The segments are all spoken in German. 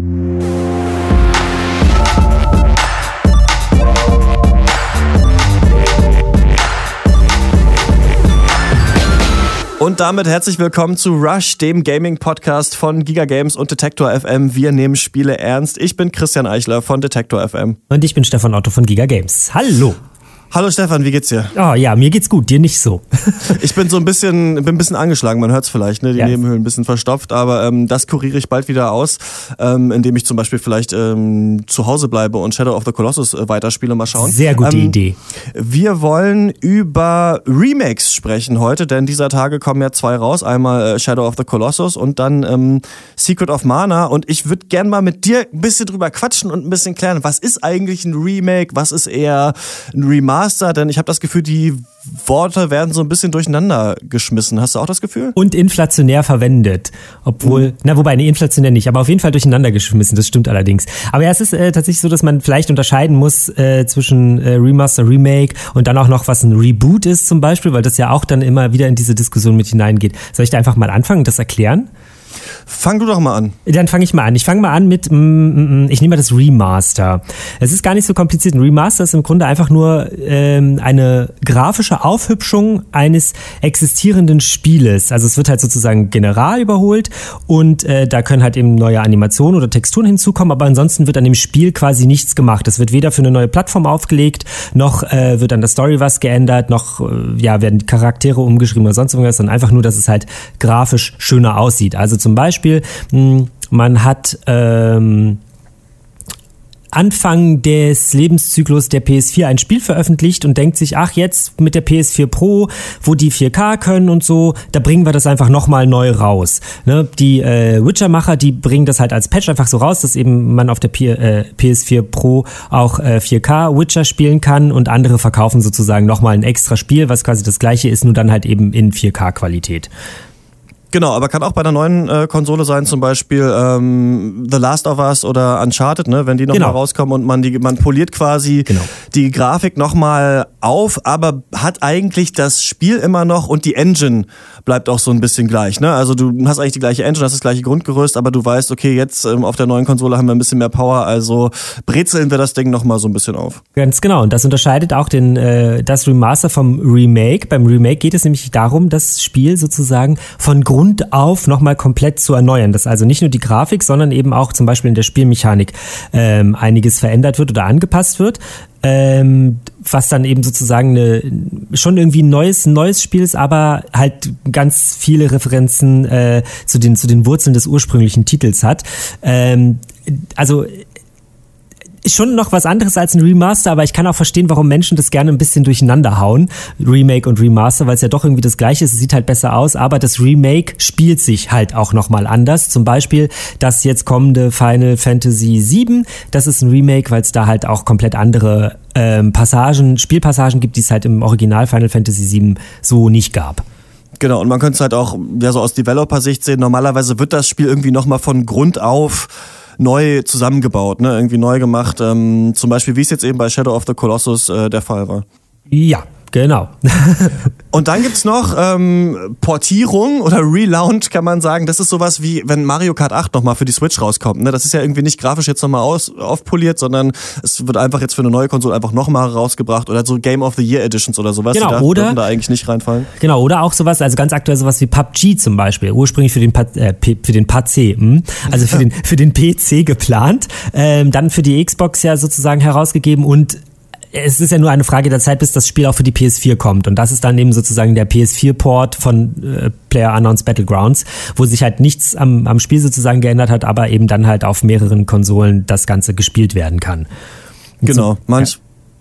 Und damit herzlich willkommen zu Rush, dem Gaming-Podcast von Giga Games und Detektor FM. Wir nehmen Spiele ernst. Ich bin Christian Eichler von Detektor FM. Und ich bin Stefan Otto von Giga Games. Hallo. Hallo Stefan, wie geht's dir? Oh ja, mir geht's gut, dir nicht so. ich bin so ein bisschen, bin ein bisschen angeschlagen, man hört's vielleicht, ne? Die ja. Nebenhöhlen ein bisschen verstopft, aber ähm, das kuriere ich bald wieder aus, ähm, indem ich zum Beispiel vielleicht ähm, zu Hause bleibe und Shadow of the Colossus äh, weiterspiele. Mal schauen. Sehr gute ähm, Idee. Wir wollen über Remakes sprechen heute, denn dieser Tage kommen ja zwei raus. Einmal äh, Shadow of the Colossus und dann ähm, Secret of Mana. Und ich würde gern mal mit dir ein bisschen drüber quatschen und ein bisschen klären, was ist eigentlich ein Remake, was ist eher ein Remaster? Master, denn ich habe das Gefühl, die Worte werden so ein bisschen durcheinander geschmissen. Hast du auch das Gefühl? Und inflationär verwendet. Obwohl, mhm. na wobei, nee, inflationär nicht, aber auf jeden Fall durcheinander geschmissen, das stimmt allerdings. Aber ja, es ist äh, tatsächlich so, dass man vielleicht unterscheiden muss äh, zwischen äh, Remaster, Remake und dann auch noch, was ein Reboot ist zum Beispiel, weil das ja auch dann immer wieder in diese Diskussion mit hineingeht. Soll ich da einfach mal anfangen, das erklären? Fang du doch mal an. Dann fange ich mal an. Ich fange mal an mit, mm, mm, mm, ich nehme mal das Remaster. Es ist gar nicht so kompliziert. Ein Remaster ist im Grunde einfach nur ähm, eine grafische Aufhübschung eines existierenden Spieles. Also es wird halt sozusagen general überholt und äh, da können halt eben neue Animationen oder Texturen hinzukommen, aber ansonsten wird an dem Spiel quasi nichts gemacht. Es wird weder für eine neue Plattform aufgelegt, noch äh, wird an der Story was geändert, noch äh, ja werden Charaktere umgeschrieben oder sonst irgendwas, sondern einfach nur, dass es halt grafisch schöner aussieht. Also zum Beispiel, hm, man hat ähm, Anfang des Lebenszyklus der PS4 ein Spiel veröffentlicht und denkt sich, ach jetzt mit der PS4 Pro, wo die 4K können und so, da bringen wir das einfach nochmal neu raus. Ne? Die äh, Witcher-Macher, die bringen das halt als Patch einfach so raus, dass eben man auf der P äh, PS4 Pro auch äh, 4K Witcher spielen kann und andere verkaufen sozusagen nochmal ein extra Spiel, was quasi das gleiche ist, nur dann halt eben in 4K-Qualität. Genau, aber kann auch bei der neuen äh, Konsole sein, zum Beispiel ähm, The Last of Us oder Uncharted, ne, wenn die nochmal genau. rauskommen und man die man poliert quasi genau. die Grafik nochmal auf, aber hat eigentlich das Spiel immer noch und die Engine bleibt auch so ein bisschen gleich. Ne? Also du hast eigentlich die gleiche Engine, hast das gleiche Grundgerüst, aber du weißt, okay, jetzt ähm, auf der neuen Konsole haben wir ein bisschen mehr Power, also brezeln wir das Ding nochmal so ein bisschen auf. Ganz genau, und das unterscheidet auch den, äh, das Remaster vom Remake. Beim Remake geht es nämlich darum, das Spiel sozusagen von Grund Grund auf nochmal komplett zu erneuern. Dass also nicht nur die Grafik, sondern eben auch zum Beispiel in der Spielmechanik ähm, einiges verändert wird oder angepasst wird. Ähm, was dann eben sozusagen eine, schon irgendwie ein neues, neues Spiel ist, aber halt ganz viele Referenzen äh, zu, den, zu den Wurzeln des ursprünglichen Titels hat. Ähm, also schon noch was anderes als ein Remaster, aber ich kann auch verstehen, warum Menschen das gerne ein bisschen durcheinander hauen. Remake und Remaster, weil es ja doch irgendwie das gleiche ist. Es sieht halt besser aus, aber das Remake spielt sich halt auch nochmal anders. Zum Beispiel das jetzt kommende Final Fantasy VII. Das ist ein Remake, weil es da halt auch komplett andere ähm, Passagen, Spielpassagen gibt, die es halt im Original Final Fantasy VII so nicht gab. Genau, und man könnte es halt auch ja, so aus Developer-Sicht sehen. Normalerweise wird das Spiel irgendwie nochmal von Grund auf neu zusammengebaut, ne? irgendwie neu gemacht. Ähm, zum Beispiel, wie es jetzt eben bei Shadow of the Colossus äh, der Fall war. Ja, Genau. und dann gibt's noch ähm, Portierung oder Relaunch, kann man sagen. Das ist sowas wie, wenn Mario Kart 8 nochmal für die Switch rauskommt. Ne? Das ist ja irgendwie nicht grafisch jetzt nochmal aufpoliert, sondern es wird einfach jetzt für eine neue Konsole einfach nochmal rausgebracht. Oder so Game of the Year Editions oder sowas. Genau, die oder, da eigentlich nicht reinfallen. Genau, oder auch sowas, also ganz aktuell sowas wie PUBG zum Beispiel. Ursprünglich für den, äh, für den PC, hm? also für den, für den PC geplant. Ähm, dann für die Xbox ja sozusagen herausgegeben und es ist ja nur eine Frage der Zeit, bis das Spiel auch für die PS4 kommt. Und das ist dann eben sozusagen der PS4-Port von äh, Player Unknowns Battlegrounds, wo sich halt nichts am, am Spiel sozusagen geändert hat, aber eben dann halt auf mehreren Konsolen das Ganze gespielt werden kann. Und genau. So, Manch, ja.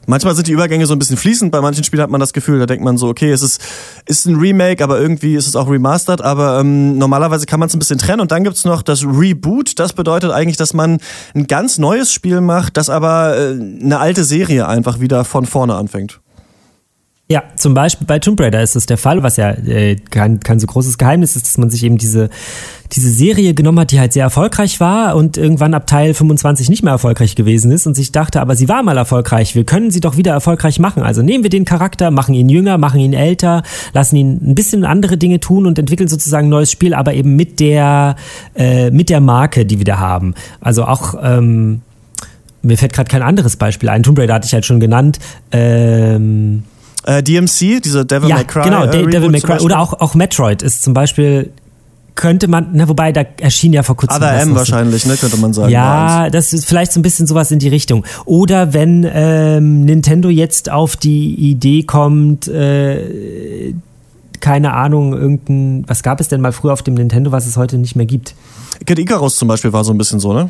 Manchmal sind die Übergänge so ein bisschen fließend. Bei manchen Spielen hat man das Gefühl, da denkt man so, okay, es ist, ist ein Remake, aber irgendwie ist es auch remastered. Aber ähm, normalerweise kann man es ein bisschen trennen. Und dann gibt's noch das Reboot. Das bedeutet eigentlich, dass man ein ganz neues Spiel macht, das aber äh, eine alte Serie einfach wieder von vorne anfängt. Ja, zum Beispiel bei Tomb Raider ist das der Fall, was ja äh, kein, kein so großes Geheimnis ist, dass man sich eben diese, diese Serie genommen hat, die halt sehr erfolgreich war und irgendwann ab Teil 25 nicht mehr erfolgreich gewesen ist und sich dachte, aber sie war mal erfolgreich, wir können sie doch wieder erfolgreich machen. Also nehmen wir den Charakter, machen ihn jünger, machen ihn älter, lassen ihn ein bisschen andere Dinge tun und entwickeln sozusagen ein neues Spiel, aber eben mit der, äh, mit der Marke, die wir da haben. Also auch, ähm, mir fällt gerade kein anderes Beispiel ein. Tomb Raider hatte ich halt schon genannt. Ähm, äh, DMC, diese Devil ja, May Cry. Genau, äh, Devil May Cry. Oder auch, auch Metroid ist zum Beispiel könnte man, na wobei, da erschien ja vor kurzem. Other M wahrscheinlich, ne, könnte man sagen. Ja, das ist vielleicht so ein bisschen sowas in die Richtung. Oder wenn ähm, Nintendo jetzt auf die Idee kommt, äh, keine Ahnung, irgendein, was gab es denn mal früher auf dem Nintendo, was es heute nicht mehr gibt? Kid Icarus zum Beispiel war so ein bisschen so, ne?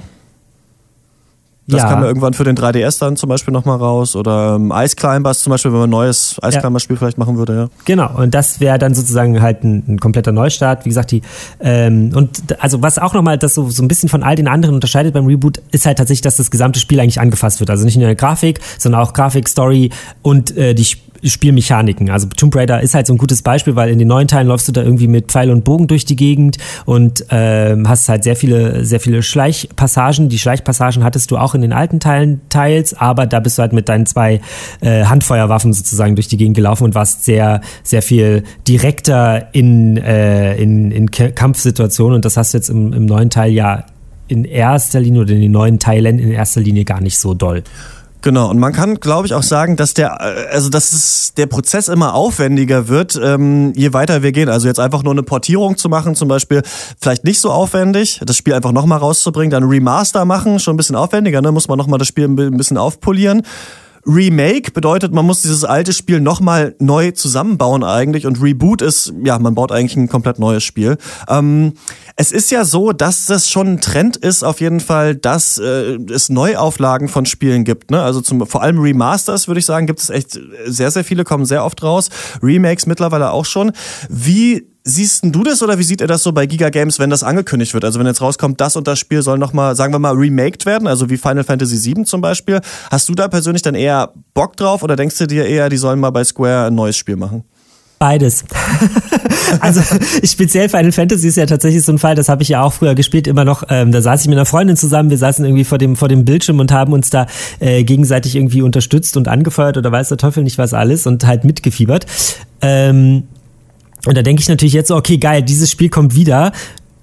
Das ja. kam ja irgendwann für den 3DS dann zum Beispiel nochmal raus. Oder ähm, Ice Climbers zum Beispiel, wenn man ein neues Ice Climbers-Spiel vielleicht machen würde, ja. Genau, und das wäre dann sozusagen halt ein, ein, kompletter Neustart. Wie gesagt, die, ähm, und also was auch nochmal das so, so ein bisschen von all den anderen unterscheidet beim Reboot, ist halt tatsächlich, dass das gesamte Spiel eigentlich angefasst wird. Also nicht nur eine Grafik, sondern auch Grafik, Story und äh, die Spielmechaniken. Also Tomb Raider ist halt so ein gutes Beispiel, weil in den neuen Teilen läufst du da irgendwie mit Pfeil und Bogen durch die Gegend und ähm, hast halt sehr viele, sehr viele Schleichpassagen. Die Schleichpassagen hattest du auch in den alten Teilen teils, aber da bist du halt mit deinen zwei äh, Handfeuerwaffen sozusagen durch die Gegend gelaufen und warst sehr, sehr viel direkter in, äh, in, in Kampfsituationen und das hast du jetzt im, im neuen Teil ja in erster Linie oder in den neuen Teilen in erster Linie gar nicht so doll. Genau, und man kann, glaube ich, auch sagen, dass der, äh, also dass es, der Prozess immer aufwendiger wird, ähm, je weiter wir gehen. Also jetzt einfach nur eine Portierung zu machen, zum Beispiel, vielleicht nicht so aufwendig, das Spiel einfach nochmal rauszubringen, dann Remaster machen, schon ein bisschen aufwendiger, ne? muss man nochmal das Spiel ein bisschen aufpolieren. Remake bedeutet, man muss dieses alte Spiel nochmal neu zusammenbauen eigentlich und Reboot ist, ja, man baut eigentlich ein komplett neues Spiel. Ähm, es ist ja so, dass das schon ein Trend ist, auf jeden Fall, dass äh, es Neuauflagen von Spielen gibt. Ne? Also zum, vor allem Remasters, würde ich sagen, gibt es echt sehr, sehr viele, kommen sehr oft raus. Remakes mittlerweile auch schon. Wie Siehst du das oder wie sieht er das so bei Giga Games, wenn das angekündigt wird? Also wenn jetzt rauskommt, das und das Spiel soll nochmal, sagen wir mal, remaked werden, also wie Final Fantasy VII zum Beispiel. Hast du da persönlich dann eher Bock drauf oder denkst du dir eher, die sollen mal bei Square ein neues Spiel machen? Beides. also speziell Final Fantasy ist ja tatsächlich so ein Fall, das habe ich ja auch früher gespielt, immer noch. Ähm, da saß ich mit einer Freundin zusammen, wir saßen irgendwie vor dem vor dem Bildschirm und haben uns da äh, gegenseitig irgendwie unterstützt und angefeuert oder weiß der Teufel nicht was alles und halt mitgefiebert. Ähm, und da denke ich natürlich jetzt so, okay, geil, dieses Spiel kommt wieder.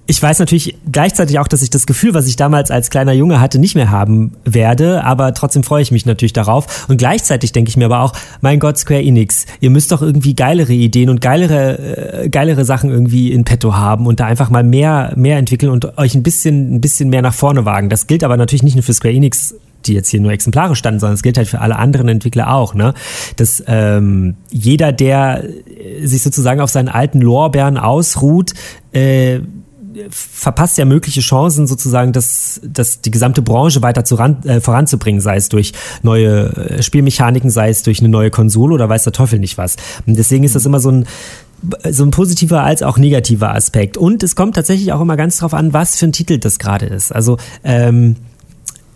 Ich weiß natürlich gleichzeitig auch, dass ich das Gefühl, was ich damals als kleiner Junge hatte, nicht mehr haben werde, aber trotzdem freue ich mich natürlich darauf. Und gleichzeitig denke ich mir aber auch, mein Gott, Square Enix, ihr müsst doch irgendwie geilere Ideen und geilere, äh, geilere Sachen irgendwie in petto haben und da einfach mal mehr, mehr entwickeln und euch ein bisschen, ein bisschen mehr nach vorne wagen. Das gilt aber natürlich nicht nur für Square Enix die jetzt hier nur exemplarisch standen, sondern es gilt halt für alle anderen Entwickler auch, ne? Dass ähm, jeder, der sich sozusagen auf seinen alten Lorbeeren ausruht, äh, verpasst ja mögliche Chancen, sozusagen das, das die gesamte Branche weiter zu ran, äh, voranzubringen, sei es durch neue äh, Spielmechaniken, sei es durch eine neue Konsole oder weiß der Teufel nicht was. Und deswegen ist das immer so ein so ein positiver als auch negativer Aspekt. Und es kommt tatsächlich auch immer ganz drauf an, was für ein Titel das gerade ist. Also ähm,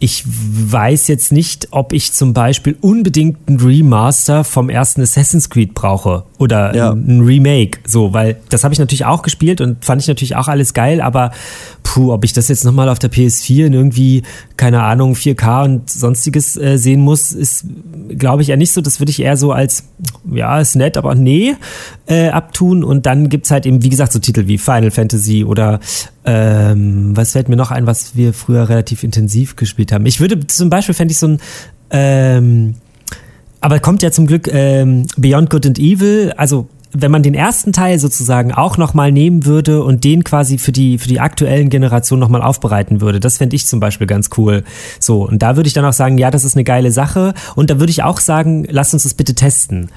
ich weiß jetzt nicht, ob ich zum Beispiel unbedingt ein Remaster vom ersten Assassin's Creed brauche oder ja. ein Remake, so, weil das habe ich natürlich auch gespielt und fand ich natürlich auch alles geil, aber puh, ob ich das jetzt nochmal auf der PS4 in irgendwie, keine Ahnung, 4K und sonstiges äh, sehen muss, ist, glaube ich, eher nicht so. Das würde ich eher so als, ja, ist nett, aber nee, äh, abtun. Und dann gibt's halt eben, wie gesagt, so Titel wie Final Fantasy oder ähm, was fällt mir noch ein, was wir früher relativ intensiv gespielt haben. Ich würde zum Beispiel, fände ich so ein ähm, aber kommt ja zum Glück ähm, Beyond Good and Evil, also wenn man den ersten Teil sozusagen auch nochmal nehmen würde und den quasi für die, für die aktuellen Generationen nochmal aufbereiten würde, das fände ich zum Beispiel ganz cool. So, und da würde ich dann auch sagen, ja, das ist eine geile Sache. Und da würde ich auch sagen, lasst uns das bitte testen.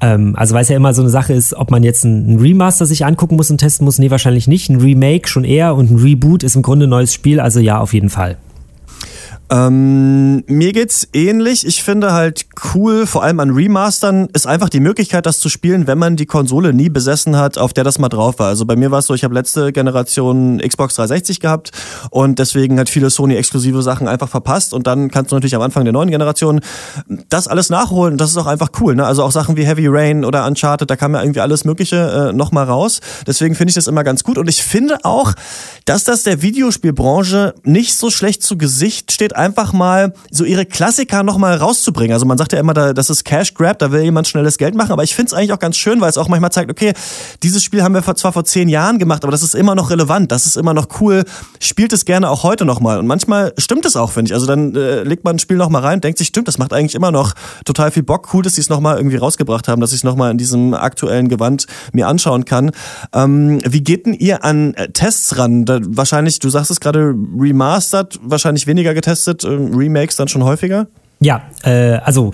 Ähm, also weil es ja immer so eine Sache ist, ob man jetzt ein Remaster sich angucken muss und testen muss. Nee, wahrscheinlich nicht. Ein Remake schon eher und ein Reboot ist im Grunde ein neues Spiel. Also ja, auf jeden Fall. Ähm, mir geht's ähnlich. Ich finde halt cool, vor allem an Remastern, ist einfach die Möglichkeit, das zu spielen, wenn man die Konsole nie besessen hat, auf der das mal drauf war. Also bei mir war es so, ich habe letzte Generation Xbox 360 gehabt und deswegen hat viele Sony-exklusive Sachen einfach verpasst und dann kannst du natürlich am Anfang der neuen Generation das alles nachholen. Das ist auch einfach cool. Ne? Also auch Sachen wie Heavy Rain oder Uncharted, da kam ja irgendwie alles Mögliche äh, nochmal raus. Deswegen finde ich das immer ganz gut und ich finde auch, dass das der Videospielbranche nicht so schlecht zu Gesicht steht, einfach mal so ihre Klassiker nochmal rauszubringen. Also man sagt ja immer, das ist Cash Grab, da will jemand schnelles Geld machen, aber ich finde es eigentlich auch ganz schön, weil es auch manchmal zeigt, okay, dieses Spiel haben wir zwar vor zehn Jahren gemacht, aber das ist immer noch relevant, das ist immer noch cool, spielt es gerne auch heute nochmal. Und manchmal stimmt es auch, finde ich. Also dann äh, legt man ein Spiel nochmal rein denkt sich, stimmt, das macht eigentlich immer noch total viel Bock. Cool, dass sie es nochmal irgendwie rausgebracht haben, dass ich es nochmal in diesem aktuellen Gewand mir anschauen kann. Ähm, wie geht denn ihr an äh, Tests ran? Da, wahrscheinlich, du sagst es gerade, remastered, wahrscheinlich weniger getestet, äh, Remakes dann schon häufiger? Ja, äh, also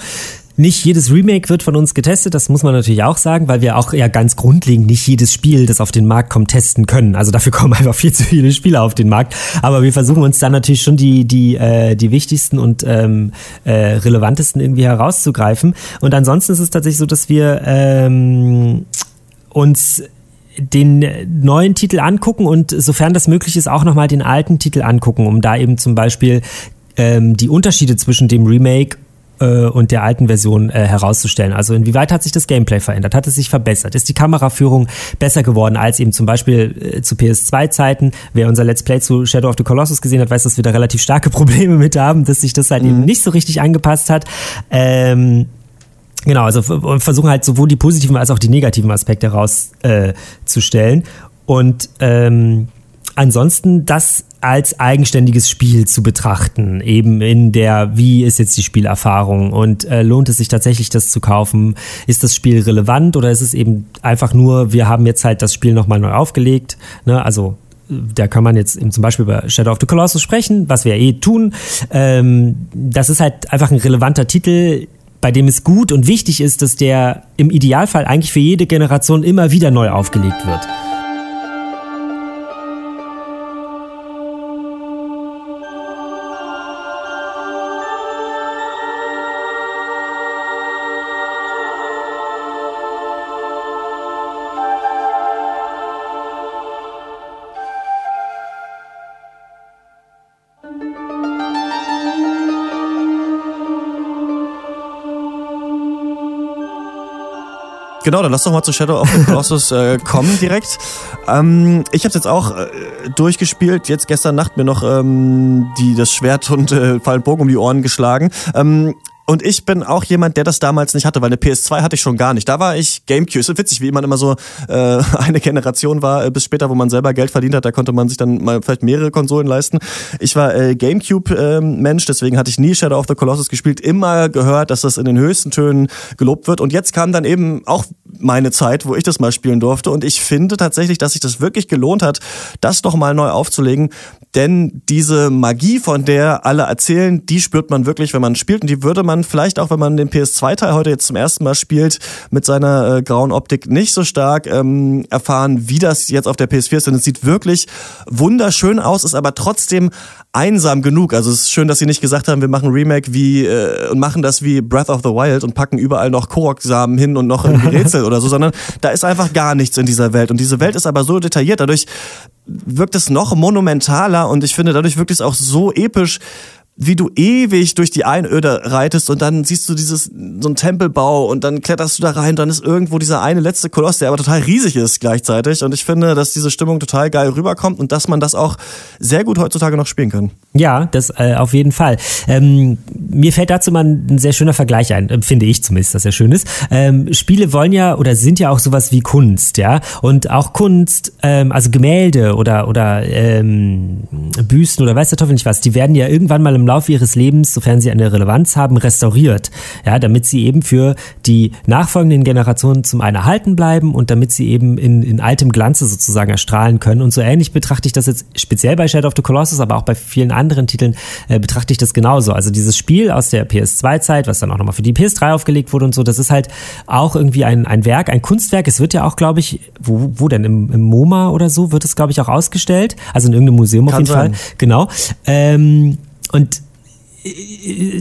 nicht jedes Remake wird von uns getestet, das muss man natürlich auch sagen, weil wir auch ja ganz grundlegend nicht jedes Spiel, das auf den Markt kommt, testen können. Also dafür kommen einfach viel zu viele Spiele auf den Markt. Aber wir versuchen uns dann natürlich schon die, die, äh, die wichtigsten und ähm, äh, relevantesten irgendwie herauszugreifen. Und ansonsten ist es tatsächlich so, dass wir ähm, uns den neuen Titel angucken und sofern das möglich ist, auch nochmal den alten Titel angucken, um da eben zum Beispiel ähm, die Unterschiede zwischen dem Remake äh, und der alten Version äh, herauszustellen. Also inwieweit hat sich das Gameplay verändert? Hat es sich verbessert? Ist die Kameraführung besser geworden als eben zum Beispiel äh, zu PS2-Zeiten? Wer unser Let's Play zu Shadow of the Colossus gesehen hat, weiß, dass wir da relativ starke Probleme mit haben, dass sich das halt mhm. eben nicht so richtig angepasst hat. Ähm, Genau, also versuchen halt sowohl die positiven als auch die negativen Aspekte herauszustellen. Äh, und ähm, ansonsten das als eigenständiges Spiel zu betrachten, eben in der, wie ist jetzt die Spielerfahrung und äh, lohnt es sich tatsächlich, das zu kaufen? Ist das Spiel relevant oder ist es eben einfach nur, wir haben jetzt halt das Spiel nochmal neu aufgelegt? Ne? Also da kann man jetzt eben zum Beispiel über Shadow of the Colossus sprechen, was wir eh tun. Ähm, das ist halt einfach ein relevanter Titel, bei dem es gut und wichtig ist, dass der im Idealfall eigentlich für jede Generation immer wieder neu aufgelegt wird. Genau, dann lass doch mal zu Shadow of the Colossus äh, kommen direkt. Ähm, ich habe jetzt auch äh, durchgespielt. Jetzt gestern Nacht mir noch ähm, die das Schwert und äh, Fallen Bogen um die Ohren geschlagen. Ähm, und ich bin auch jemand, der das damals nicht hatte, weil eine PS2 hatte ich schon gar nicht. Da war ich Gamecube. Ist witzig, wie man immer so äh, eine Generation war, äh, bis später, wo man selber Geld verdient hat. Da konnte man sich dann mal vielleicht mehrere Konsolen leisten. Ich war äh, Gamecube-Mensch, äh, deswegen hatte ich nie Shadow of the Colossus gespielt. Immer gehört, dass das in den höchsten Tönen gelobt wird. Und jetzt kam dann eben auch meine Zeit, wo ich das mal spielen durfte. Und ich finde tatsächlich, dass sich das wirklich gelohnt hat, das doch mal neu aufzulegen. Denn diese Magie, von der alle erzählen, die spürt man wirklich, wenn man spielt. Und die würde man vielleicht auch, wenn man den PS2-Teil heute jetzt zum ersten Mal spielt, mit seiner äh, grauen Optik nicht so stark ähm, erfahren, wie das jetzt auf der PS4 ist. Denn es sieht wirklich wunderschön aus, ist aber trotzdem einsam genug. Also es ist schön, dass sie nicht gesagt haben, wir machen Remake wie äh, und machen das wie Breath of the Wild und packen überall noch Korok-Samen hin und noch irgendwie Rätsel oder so, sondern da ist einfach gar nichts in dieser Welt. Und diese Welt ist aber so detailliert, dadurch wirkt es noch monumentaler und ich finde, dadurch wirkt es auch so episch, wie du ewig durch die Einöde reitest und dann siehst du dieses, so ein Tempelbau und dann kletterst du da rein, dann ist irgendwo dieser eine letzte Koloss, der aber total riesig ist gleichzeitig und ich finde, dass diese Stimmung total geil rüberkommt und dass man das auch sehr gut heutzutage noch spielen kann. Ja, das äh, auf jeden Fall. Ähm, mir fällt dazu mal ein sehr schöner Vergleich ein, äh, finde ich zumindest, dass er schön ist. Ähm, Spiele wollen ja oder sind ja auch sowas wie Kunst, ja. Und auch Kunst, ähm, also Gemälde oder, oder ähm, Büsten oder weiß der Teufel nicht was, die werden ja irgendwann mal im Laufe ihres Lebens, sofern sie eine Relevanz haben, restauriert. Ja, damit sie eben für die nachfolgenden Generationen zum einen erhalten bleiben und damit sie eben in, in altem Glanze sozusagen erstrahlen können. Und so ähnlich betrachte ich das jetzt speziell bei Shadow of the Colossus, aber auch bei vielen anderen Titeln äh, betrachte ich das genauso. Also dieses Spiel aus der PS2-Zeit, was dann auch nochmal für die PS3 aufgelegt wurde und so, das ist halt auch irgendwie ein, ein Werk, ein Kunstwerk. Es wird ja auch, glaube ich, wo, wo denn? Im, Im MoMA oder so wird es, glaube ich, auch ausgestellt. Also in irgendeinem Museum Kann auf jeden sein. Fall. Genau. Ähm, und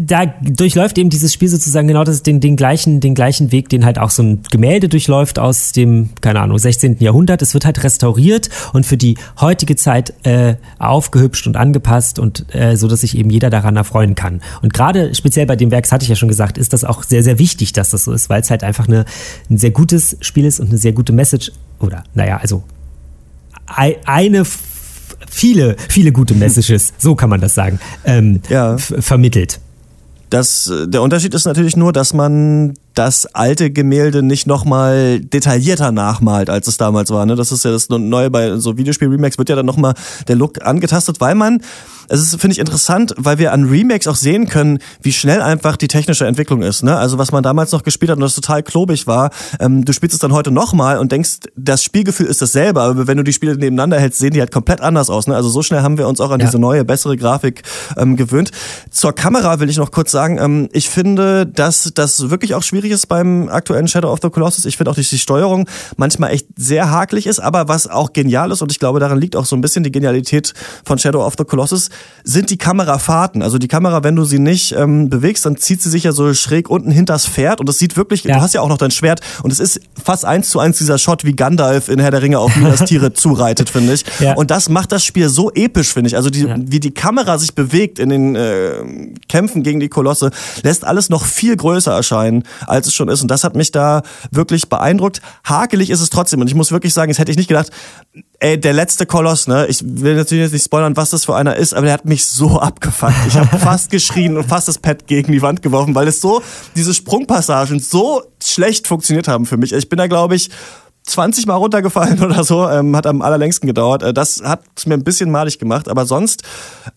da durchläuft eben dieses Spiel sozusagen genau das, den, den, gleichen, den gleichen Weg, den halt auch so ein Gemälde durchläuft aus dem, keine Ahnung, 16. Jahrhundert. Es wird halt restauriert und für die heutige Zeit äh, aufgehübscht und angepasst und äh, so, dass sich eben jeder daran erfreuen kann. Und gerade speziell bei dem Werk, das hatte ich ja schon gesagt, ist das auch sehr, sehr wichtig, dass das so ist, weil es halt einfach eine, ein sehr gutes Spiel ist und eine sehr gute Message oder, naja, also eine viele, viele gute Messages, so kann man das sagen, ähm, ja. vermittelt. Das, äh, der Unterschied ist natürlich nur, dass man das alte Gemälde nicht nochmal detaillierter nachmalt, als es damals war. Ne? Das ist ja das Neue bei so Videospiel-Remakes, wird ja dann nochmal der Look angetastet, weil man, es ist, finde ich, interessant, weil wir an Remakes auch sehen können, wie schnell einfach die technische Entwicklung ist. Ne? Also was man damals noch gespielt hat und das total klobig war, ähm, du spielst es dann heute nochmal und denkst, das Spielgefühl ist dasselbe, aber wenn du die Spiele nebeneinander hältst, sehen die halt komplett anders aus. Ne? Also so schnell haben wir uns auch an ja. diese neue, bessere Grafik ähm, gewöhnt. Zur Kamera will ich noch kurz sagen, ähm, ich finde, dass das wirklich auch schwierig ist beim aktuellen Shadow of the Colossus. Ich finde auch, dass die Steuerung manchmal echt sehr hakelig ist, aber was auch genial ist, und ich glaube, daran liegt auch so ein bisschen die Genialität von Shadow of the Colossus, sind die Kamerafahrten. Also die Kamera, wenn du sie nicht ähm, bewegst, dann zieht sie sich ja so schräg unten hinters Pferd und es sieht wirklich, ja. du hast ja auch noch dein Schwert und es ist fast eins zu eins dieser Shot, wie Gandalf in Herr der Ringe auf Minas Tiere zureitet, finde ich. Ja. Und das macht das Spiel so episch, finde ich. Also die, ja. wie die Kamera sich bewegt in den äh, Kämpfen gegen die Kolosse, lässt alles noch viel größer erscheinen, als es schon ist. Und das hat mich da wirklich beeindruckt. Hakelig ist es trotzdem. Und ich muss wirklich sagen, das hätte ich nicht gedacht, ey, der letzte Koloss, ne? Ich will natürlich jetzt nicht spoilern, was das für einer ist, aber der hat mich so abgefuckt. Ich habe fast geschrien und fast das Pad gegen die Wand geworfen, weil es so, diese Sprungpassagen so schlecht funktioniert haben für mich. Ich bin da, glaube ich, 20 Mal runtergefallen oder so, ähm, hat am allerlängsten gedauert. Äh, das hat mir ein bisschen malig gemacht, aber sonst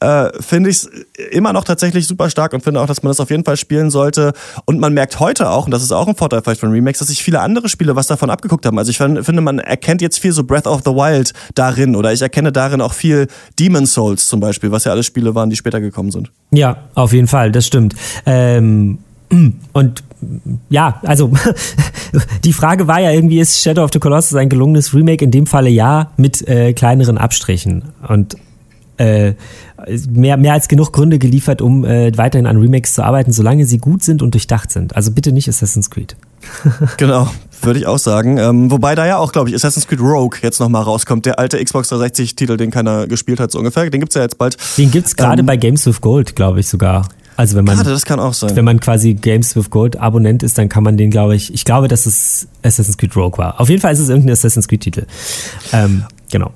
äh, finde ich es immer noch tatsächlich super stark und finde auch, dass man das auf jeden Fall spielen sollte. Und man merkt heute auch, und das ist auch ein Vorteil vielleicht von Remakes, dass sich viele andere Spiele was davon abgeguckt haben. Also ich finde, man erkennt jetzt viel so Breath of the Wild darin oder ich erkenne darin auch viel Demon Souls zum Beispiel, was ja alles Spiele waren, die später gekommen sind. Ja, auf jeden Fall, das stimmt. Ähm und ja, also die Frage war ja irgendwie, ist Shadow of the Colossus ein gelungenes Remake? In dem Falle ja, mit äh, kleineren Abstrichen. Und äh, mehr, mehr als genug Gründe geliefert, um äh, weiterhin an Remakes zu arbeiten, solange sie gut sind und durchdacht sind. Also bitte nicht Assassin's Creed. genau, würde ich auch sagen. Ähm, wobei da ja auch, glaube ich, Assassin's Creed Rogue jetzt nochmal rauskommt. Der alte Xbox 360-Titel, den keiner gespielt hat, so ungefähr. Den gibt's ja jetzt bald. Den gibt's gerade ähm, bei Games with Gold, glaube ich sogar. Also wenn man, Gerade, das kann auch sein. Wenn man quasi Games with Gold Abonnent ist, dann kann man den, glaube ich, ich glaube, dass es Assassin's Creed Rogue war. Auf jeden Fall ist es irgendein Assassin's Creed Titel. Ähm, genau.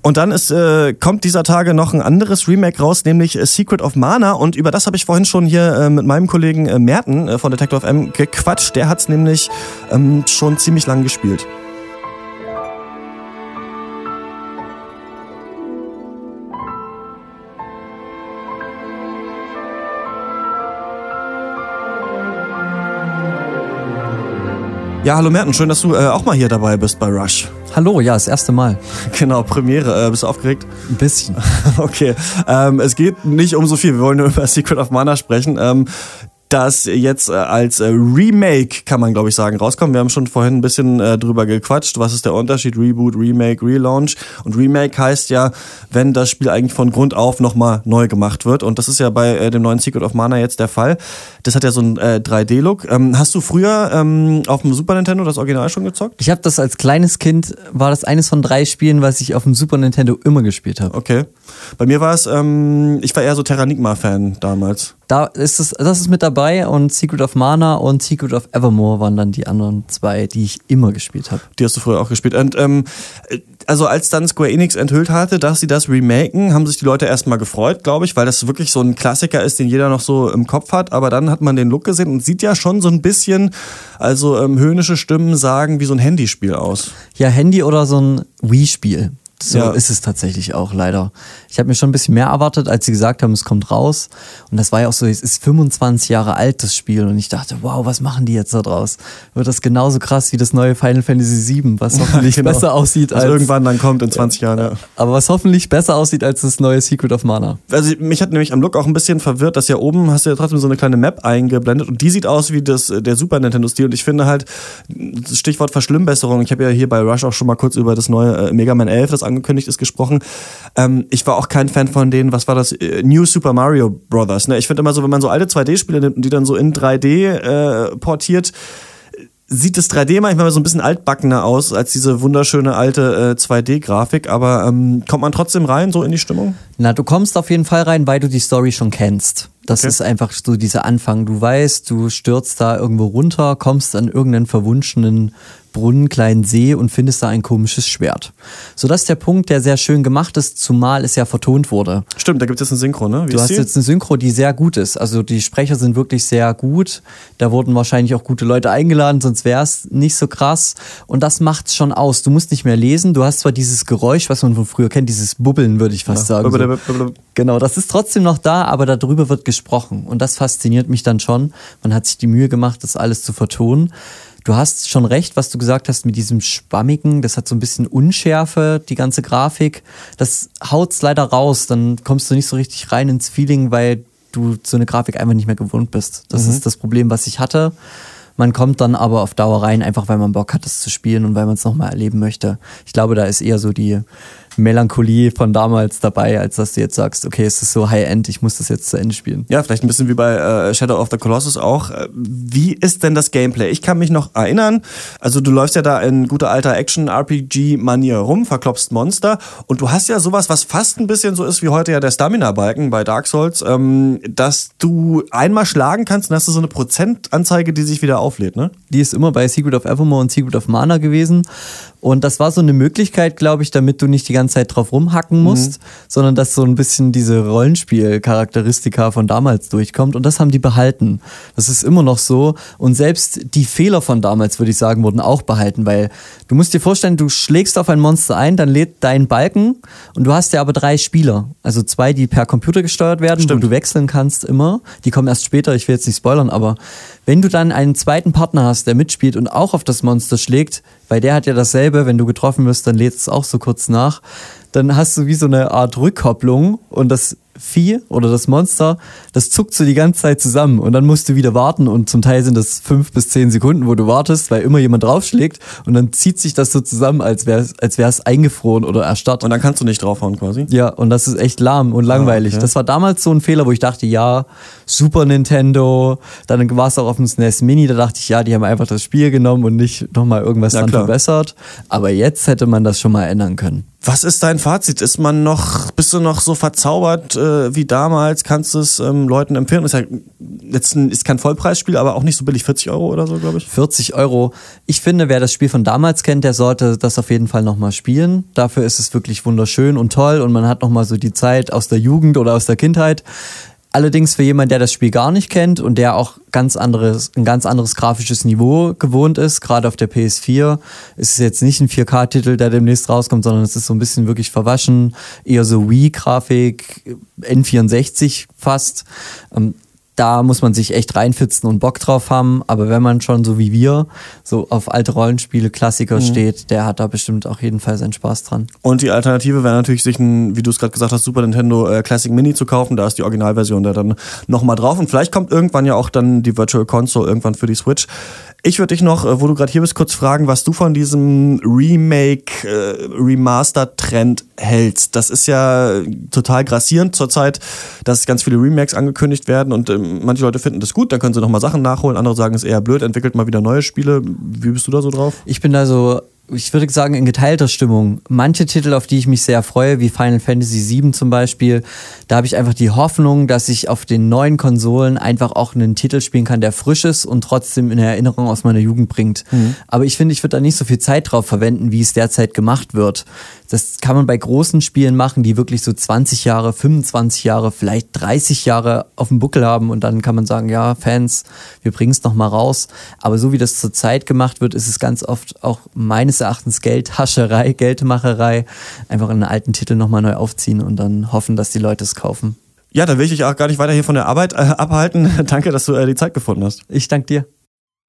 Und dann ist, äh, kommt dieser Tage noch ein anderes Remake raus, nämlich äh, Secret of Mana. Und über das habe ich vorhin schon hier äh, mit meinem Kollegen äh, Merten äh, von Detective M gequatscht. Der hat es nämlich ähm, schon ziemlich lang gespielt. Ja, hallo Merten, schön, dass du äh, auch mal hier dabei bist bei Rush. Hallo, ja, das erste Mal. Genau, Premiere. Äh, bist du aufgeregt? Ein bisschen. okay. Ähm, es geht nicht um so viel. Wir wollen nur über Secret of Mana sprechen. Ähm, das jetzt äh, als äh, Remake, kann man glaube ich sagen, rauskommt. Wir haben schon vorhin ein bisschen äh, drüber gequatscht. Was ist der Unterschied? Reboot, Remake, Relaunch. Und Remake heißt ja, wenn das Spiel eigentlich von Grund auf nochmal neu gemacht wird. Und das ist ja bei dem neuen Secret of Mana jetzt der Fall. Das hat ja so einen äh, 3D-Look. Ähm, hast du früher ähm, auf dem Super Nintendo das Original schon gezockt? Ich habe das als kleines Kind, war das eines von drei Spielen, was ich auf dem Super Nintendo immer gespielt habe. Okay. Bei mir war es, ähm, ich war eher so Terranigma-Fan damals. Da ist es, das ist mit dabei und Secret of Mana und Secret of Evermore waren dann die anderen zwei, die ich immer gespielt habe. Die hast du früher auch gespielt. Und ähm, also als dann Square Enix enthüllt hatte, dass sie das remaken, haben sich die Leute erstmal gefreut, glaube ich, weil das wirklich so ein Klassiker ist, den jeder noch so im Kopf hat. Aber dann hat man den Look gesehen und sieht ja schon so ein bisschen, also ähm, höhnische Stimmen sagen, wie so ein Handyspiel aus. Ja, Handy oder so ein Wii-Spiel. So ja. ist es tatsächlich auch leider. Ich habe mir schon ein bisschen mehr erwartet, als sie gesagt haben, es kommt raus. Und das war ja auch so, es ist 25 Jahre alt, das Spiel. Und ich dachte, wow, was machen die jetzt da draus? Wird das genauso krass wie das neue Final Fantasy VII, was hoffentlich genau. besser aussieht als. Also irgendwann dann kommt in 20 Jahren, ja. Aber was hoffentlich besser aussieht als das neue Secret of Mana. Also mich hat nämlich am Look auch ein bisschen verwirrt, dass ja oben hast du ja trotzdem so eine kleine Map eingeblendet und die sieht aus wie das, der Super Nintendo-Stil. Und ich finde halt, Stichwort Verschlimmbesserung, ich habe ja hier bei Rush auch schon mal kurz über das neue äh, Mega Man 11, das angekündigt ist, gesprochen. Ähm, ich war auch kein Fan von denen, was war das, äh, New Super Mario Brothers. Ne? Ich finde immer so, wenn man so alte 2D-Spiele nimmt und die dann so in 3D äh, portiert, sieht das 3D manchmal so ein bisschen altbackener aus als diese wunderschöne alte äh, 2D-Grafik, aber ähm, kommt man trotzdem rein, so in die Stimmung? Na, du kommst auf jeden Fall rein, weil du die Story schon kennst. Das okay. ist einfach so dieser Anfang. Du weißt, du stürzt da irgendwo runter, kommst an irgendeinen verwunschenen Brunnen, kleinen See und findest da ein komisches Schwert. So, das ist der Punkt, der sehr schön gemacht ist, zumal es ja vertont wurde. Stimmt, da gibt es jetzt eine Synchro, ne? Wie du hast die? jetzt eine Synchro, die sehr gut ist. Also die Sprecher sind wirklich sehr gut. Da wurden wahrscheinlich auch gute Leute eingeladen, sonst wäre es nicht so krass. Und das macht's schon aus. Du musst nicht mehr lesen. Du hast zwar dieses Geräusch, was man von früher kennt, dieses Bubbeln, würde ich fast ja. sagen. So. Genau, das ist trotzdem noch da, aber darüber wird gesprochen. Und das fasziniert mich dann schon. Man hat sich die Mühe gemacht, das alles zu vertonen. Du hast schon recht, was du gesagt hast mit diesem Schwammigen. Das hat so ein bisschen Unschärfe, die ganze Grafik. Das haut's leider raus. Dann kommst du nicht so richtig rein ins Feeling, weil du so eine Grafik einfach nicht mehr gewohnt bist. Das mhm. ist das Problem, was ich hatte. Man kommt dann aber auf Dauer rein, einfach weil man Bock hat, das zu spielen und weil man es nochmal erleben möchte. Ich glaube, da ist eher so die Melancholie von damals dabei, als dass du jetzt sagst, okay, es ist so High-End, ich muss das jetzt zu Ende spielen. Ja, vielleicht ein bisschen wie bei äh, Shadow of the Colossus auch. Äh, wie ist denn das Gameplay? Ich kann mich noch erinnern, also du läufst ja da in guter alter Action-RPG-Manier rum, verklopfst Monster und du hast ja sowas, was fast ein bisschen so ist wie heute ja der Stamina-Balken bei Dark Souls, ähm, dass du einmal schlagen kannst und hast du so eine Prozentanzeige, die sich wieder auflädt, ne? Die ist immer bei Secret of Evermore und Secret of Mana gewesen und das war so eine Möglichkeit, glaube ich, damit du nicht die ganze Zeit drauf rumhacken musst, mhm. sondern dass so ein bisschen diese Rollenspiel-Charakteristika von damals durchkommt. Und das haben die behalten. Das ist immer noch so. Und selbst die Fehler von damals, würde ich sagen, wurden auch behalten, weil du musst dir vorstellen, du schlägst auf ein Monster ein, dann lädt dein Balken und du hast ja aber drei Spieler. Also zwei, die per Computer gesteuert werden, Stimmt. wo du wechseln kannst immer. Die kommen erst später, ich will jetzt nicht spoilern, aber wenn du dann einen zweiten Partner hast, der mitspielt und auch auf das Monster schlägt, weil der hat ja dasselbe, wenn du getroffen wirst, dann lädt es auch so kurz nach, dann hast du wie so eine Art Rückkopplung und das Vieh oder das Monster, das zuckt so die ganze Zeit zusammen und dann musst du wieder warten und zum Teil sind das fünf bis zehn Sekunden, wo du wartest, weil immer jemand draufschlägt und dann zieht sich das so zusammen, als wäre es als wär's eingefroren oder erstarrt. Und dann kannst du nicht draufhauen quasi? Ja, und das ist echt lahm und langweilig. Ah, okay. Das war damals so ein Fehler, wo ich dachte, ja, Super Nintendo, dann war es auch auf dem SNES Mini, da dachte ich, ja, die haben einfach das Spiel genommen und nicht nochmal irgendwas ja, dran klar. verbessert. Aber jetzt hätte man das schon mal ändern können. Was ist dein Fazit? Ist man noch, bist du noch so verzaubert äh, wie damals? Kannst du es ähm, Leuten empfehlen? Ist ja jetzt ein, ist kein Vollpreisspiel, aber auch nicht so billig, 40 Euro oder so, glaube ich. 40 Euro. Ich finde, wer das Spiel von damals kennt, der sollte das auf jeden Fall nochmal spielen. Dafür ist es wirklich wunderschön und toll und man hat nochmal so die Zeit aus der Jugend oder aus der Kindheit. Allerdings für jemanden, der das Spiel gar nicht kennt und der auch ganz anderes, ein ganz anderes grafisches Niveau gewohnt ist, gerade auf der PS4, ist es jetzt nicht ein 4K-Titel, der demnächst rauskommt, sondern es ist so ein bisschen wirklich verwaschen, eher so Wii-Grafik, N64 fast. Da muss man sich echt reinfitzen und Bock drauf haben. Aber wenn man schon so wie wir so auf alte Rollenspiele, Klassiker mhm. steht, der hat da bestimmt auch jedenfalls seinen Spaß dran. Und die Alternative wäre natürlich, sich ein, wie du es gerade gesagt hast, Super Nintendo äh, Classic Mini zu kaufen. Da ist die Originalversion da dann nochmal drauf. Und vielleicht kommt irgendwann ja auch dann die Virtual Console irgendwann für die Switch. Ich würde dich noch, äh, wo du gerade hier bist, kurz fragen, was du von diesem Remake, äh, Remaster-Trend hältst. Das ist ja total grassierend zurzeit, dass ganz viele Remakes angekündigt werden und ähm, manche Leute finden das gut, dann können sie nochmal Sachen nachholen, andere sagen, es ist eher blöd, entwickelt mal wieder neue Spiele. Wie bist du da so drauf? Ich bin da so ich würde sagen, in geteilter Stimmung. Manche Titel, auf die ich mich sehr freue, wie Final Fantasy VII zum Beispiel, da habe ich einfach die Hoffnung, dass ich auf den neuen Konsolen einfach auch einen Titel spielen kann, der frisch ist und trotzdem in Erinnerung aus meiner Jugend bringt. Mhm. Aber ich finde, ich würde da nicht so viel Zeit drauf verwenden, wie es derzeit gemacht wird. Das kann man bei großen Spielen machen, die wirklich so 20 Jahre, 25 Jahre, vielleicht 30 Jahre auf dem Buckel haben und dann kann man sagen, ja, Fans, wir bringen es nochmal raus. Aber so wie das zurzeit gemacht wird, ist es ganz oft auch meines Erachtens Geldhascherei, Geldmacherei. Einfach einen alten Titel nochmal neu aufziehen und dann hoffen, dass die Leute es kaufen. Ja, dann will ich dich auch gar nicht weiter hier von der Arbeit äh, abhalten. danke, dass du äh, die Zeit gefunden hast. Ich danke dir.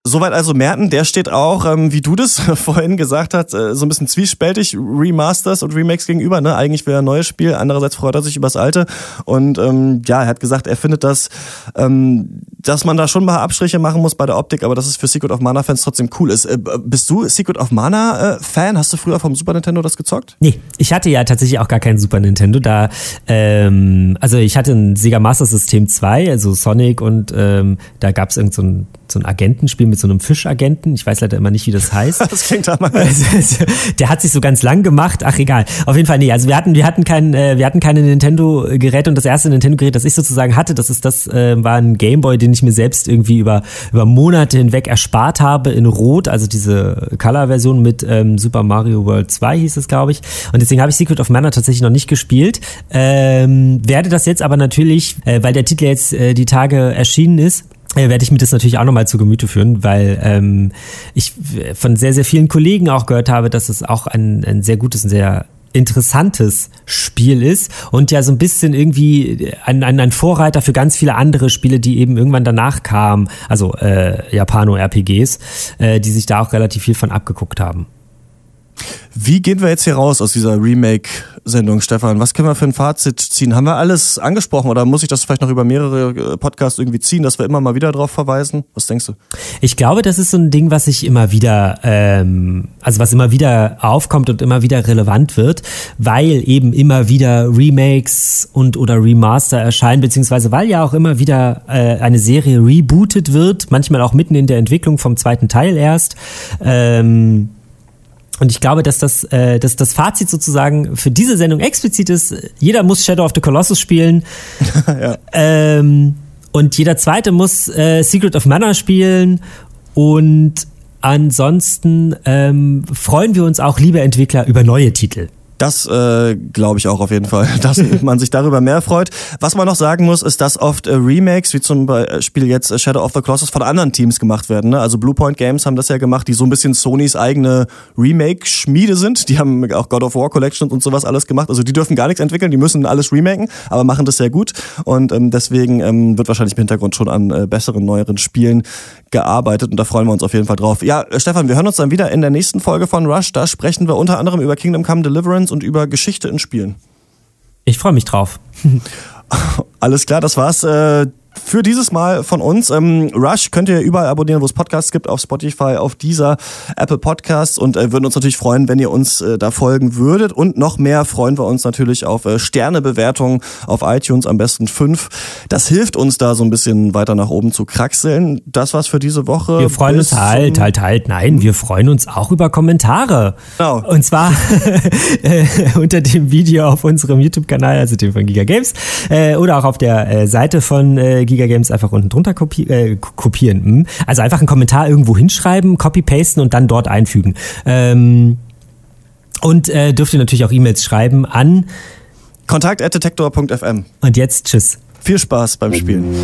Soweit also Merten, der steht auch, ähm, wie du das vorhin gesagt hast, äh, so ein bisschen zwiespältig Remasters und Remakes gegenüber. Ne? Eigentlich will er ein neues Spiel, andererseits freut er sich übers alte. Und ähm, ja, er hat gesagt, er findet das, ähm, dass man da schon ein paar Abstriche machen muss bei der Optik, aber dass es für Secret of Mana Fans trotzdem cool ist. Äh, bist du Secret of Mana äh, Fan? Hast du früher vom Super Nintendo das gezockt? Nee, ich hatte ja tatsächlich auch gar keinen Super Nintendo. Da, ähm, also ich hatte ein Sega Master System 2, also Sonic und ähm, da gab es irgend so ein so ein Agentenspiel mit so einem Fischagenten. Ich weiß leider immer nicht, wie das heißt. Das klingt aber. Der hat sich so ganz lang gemacht. Ach egal. Auf jeden Fall nee. Also wir hatten wir hatten kein äh, wir hatten keine Nintendo Geräte und das erste Nintendo Gerät, das ich sozusagen hatte, das ist das äh, war ein Gameboy, den ich mir selbst irgendwie über über Monate hinweg erspart habe in Rot, also diese Color Version mit ähm, Super Mario World 2 hieß es, glaube ich. Und deswegen habe ich Secret of Mana tatsächlich noch nicht gespielt. Ähm, werde das jetzt aber natürlich, äh, weil der Titel jetzt äh, die Tage erschienen ist äh, werde ich mir das natürlich auch nochmal zu Gemüte führen, weil ähm, ich von sehr, sehr vielen Kollegen auch gehört habe, dass es auch ein, ein sehr gutes und sehr interessantes Spiel ist und ja so ein bisschen irgendwie ein, ein, ein Vorreiter für ganz viele andere Spiele, die eben irgendwann danach kamen, also äh, Japano-RPGs, äh, die sich da auch relativ viel von abgeguckt haben. Wie gehen wir jetzt hier raus aus dieser Remake-Sendung, Stefan? Was können wir für ein Fazit ziehen? Haben wir alles angesprochen oder muss ich das vielleicht noch über mehrere äh, Podcasts irgendwie ziehen, dass wir immer mal wieder darauf verweisen? Was denkst du? Ich glaube, das ist so ein Ding, was sich immer wieder, ähm, also was immer wieder aufkommt und immer wieder relevant wird, weil eben immer wieder Remakes und oder Remaster erscheinen, beziehungsweise weil ja auch immer wieder äh, eine Serie rebootet wird, manchmal auch mitten in der Entwicklung vom zweiten Teil erst. Ähm, und ich glaube, dass das, äh, dass das Fazit sozusagen für diese Sendung explizit ist, jeder muss Shadow of the Colossus spielen. ja. ähm, und jeder zweite muss äh, Secret of Mana spielen. Und ansonsten ähm, freuen wir uns auch, liebe Entwickler, über neue Titel. Das äh, glaube ich auch auf jeden Fall, dass man sich darüber mehr freut. Was man noch sagen muss, ist, dass oft äh, Remakes, wie zum Beispiel jetzt Shadow of the Colossus, von anderen Teams gemacht werden. Ne? Also Bluepoint Games haben das ja gemacht, die so ein bisschen Sonys eigene Remake-Schmiede sind. Die haben auch God of War Collections und sowas alles gemacht. Also die dürfen gar nichts entwickeln, die müssen alles remaken, aber machen das sehr gut. Und ähm, deswegen ähm, wird wahrscheinlich im Hintergrund schon an äh, besseren, neueren Spielen gearbeitet und da freuen wir uns auf jeden Fall drauf. Ja, Stefan, wir hören uns dann wieder in der nächsten Folge von Rush. Da sprechen wir unter anderem über Kingdom Come Deliverance Games und über Geschichte in Spielen. Ich freue mich drauf. Alles klar, das war's. Äh, für dieses Mal von uns. Ähm, Rush könnt ihr überall abonnieren, wo es Podcasts gibt, auf Spotify, auf dieser Apple Podcasts und äh, würden uns natürlich freuen, wenn ihr uns äh, da folgen würdet. Und noch mehr freuen wir uns natürlich auf äh, Sternebewertungen auf iTunes, am besten fünf. Das hilft uns da so ein bisschen weiter nach oben zu kraxeln. Das war's für diese Woche. Wir freuen uns halt, halt, halt. Nein, wir freuen uns auch über Kommentare. Genau. Und zwar äh, unter dem Video auf unserem YouTube-Kanal, also dem von Giga Games, äh, oder auch auf der äh, Seite von äh, Giga Games einfach unten drunter kopi äh, kopieren. Hm? Also einfach einen Kommentar irgendwo hinschreiben, copy-pasten und dann dort einfügen. Ähm, und äh, dürft ihr natürlich auch E-Mails schreiben an kontakt.detektor.fm. Und jetzt tschüss. Viel Spaß beim Spielen.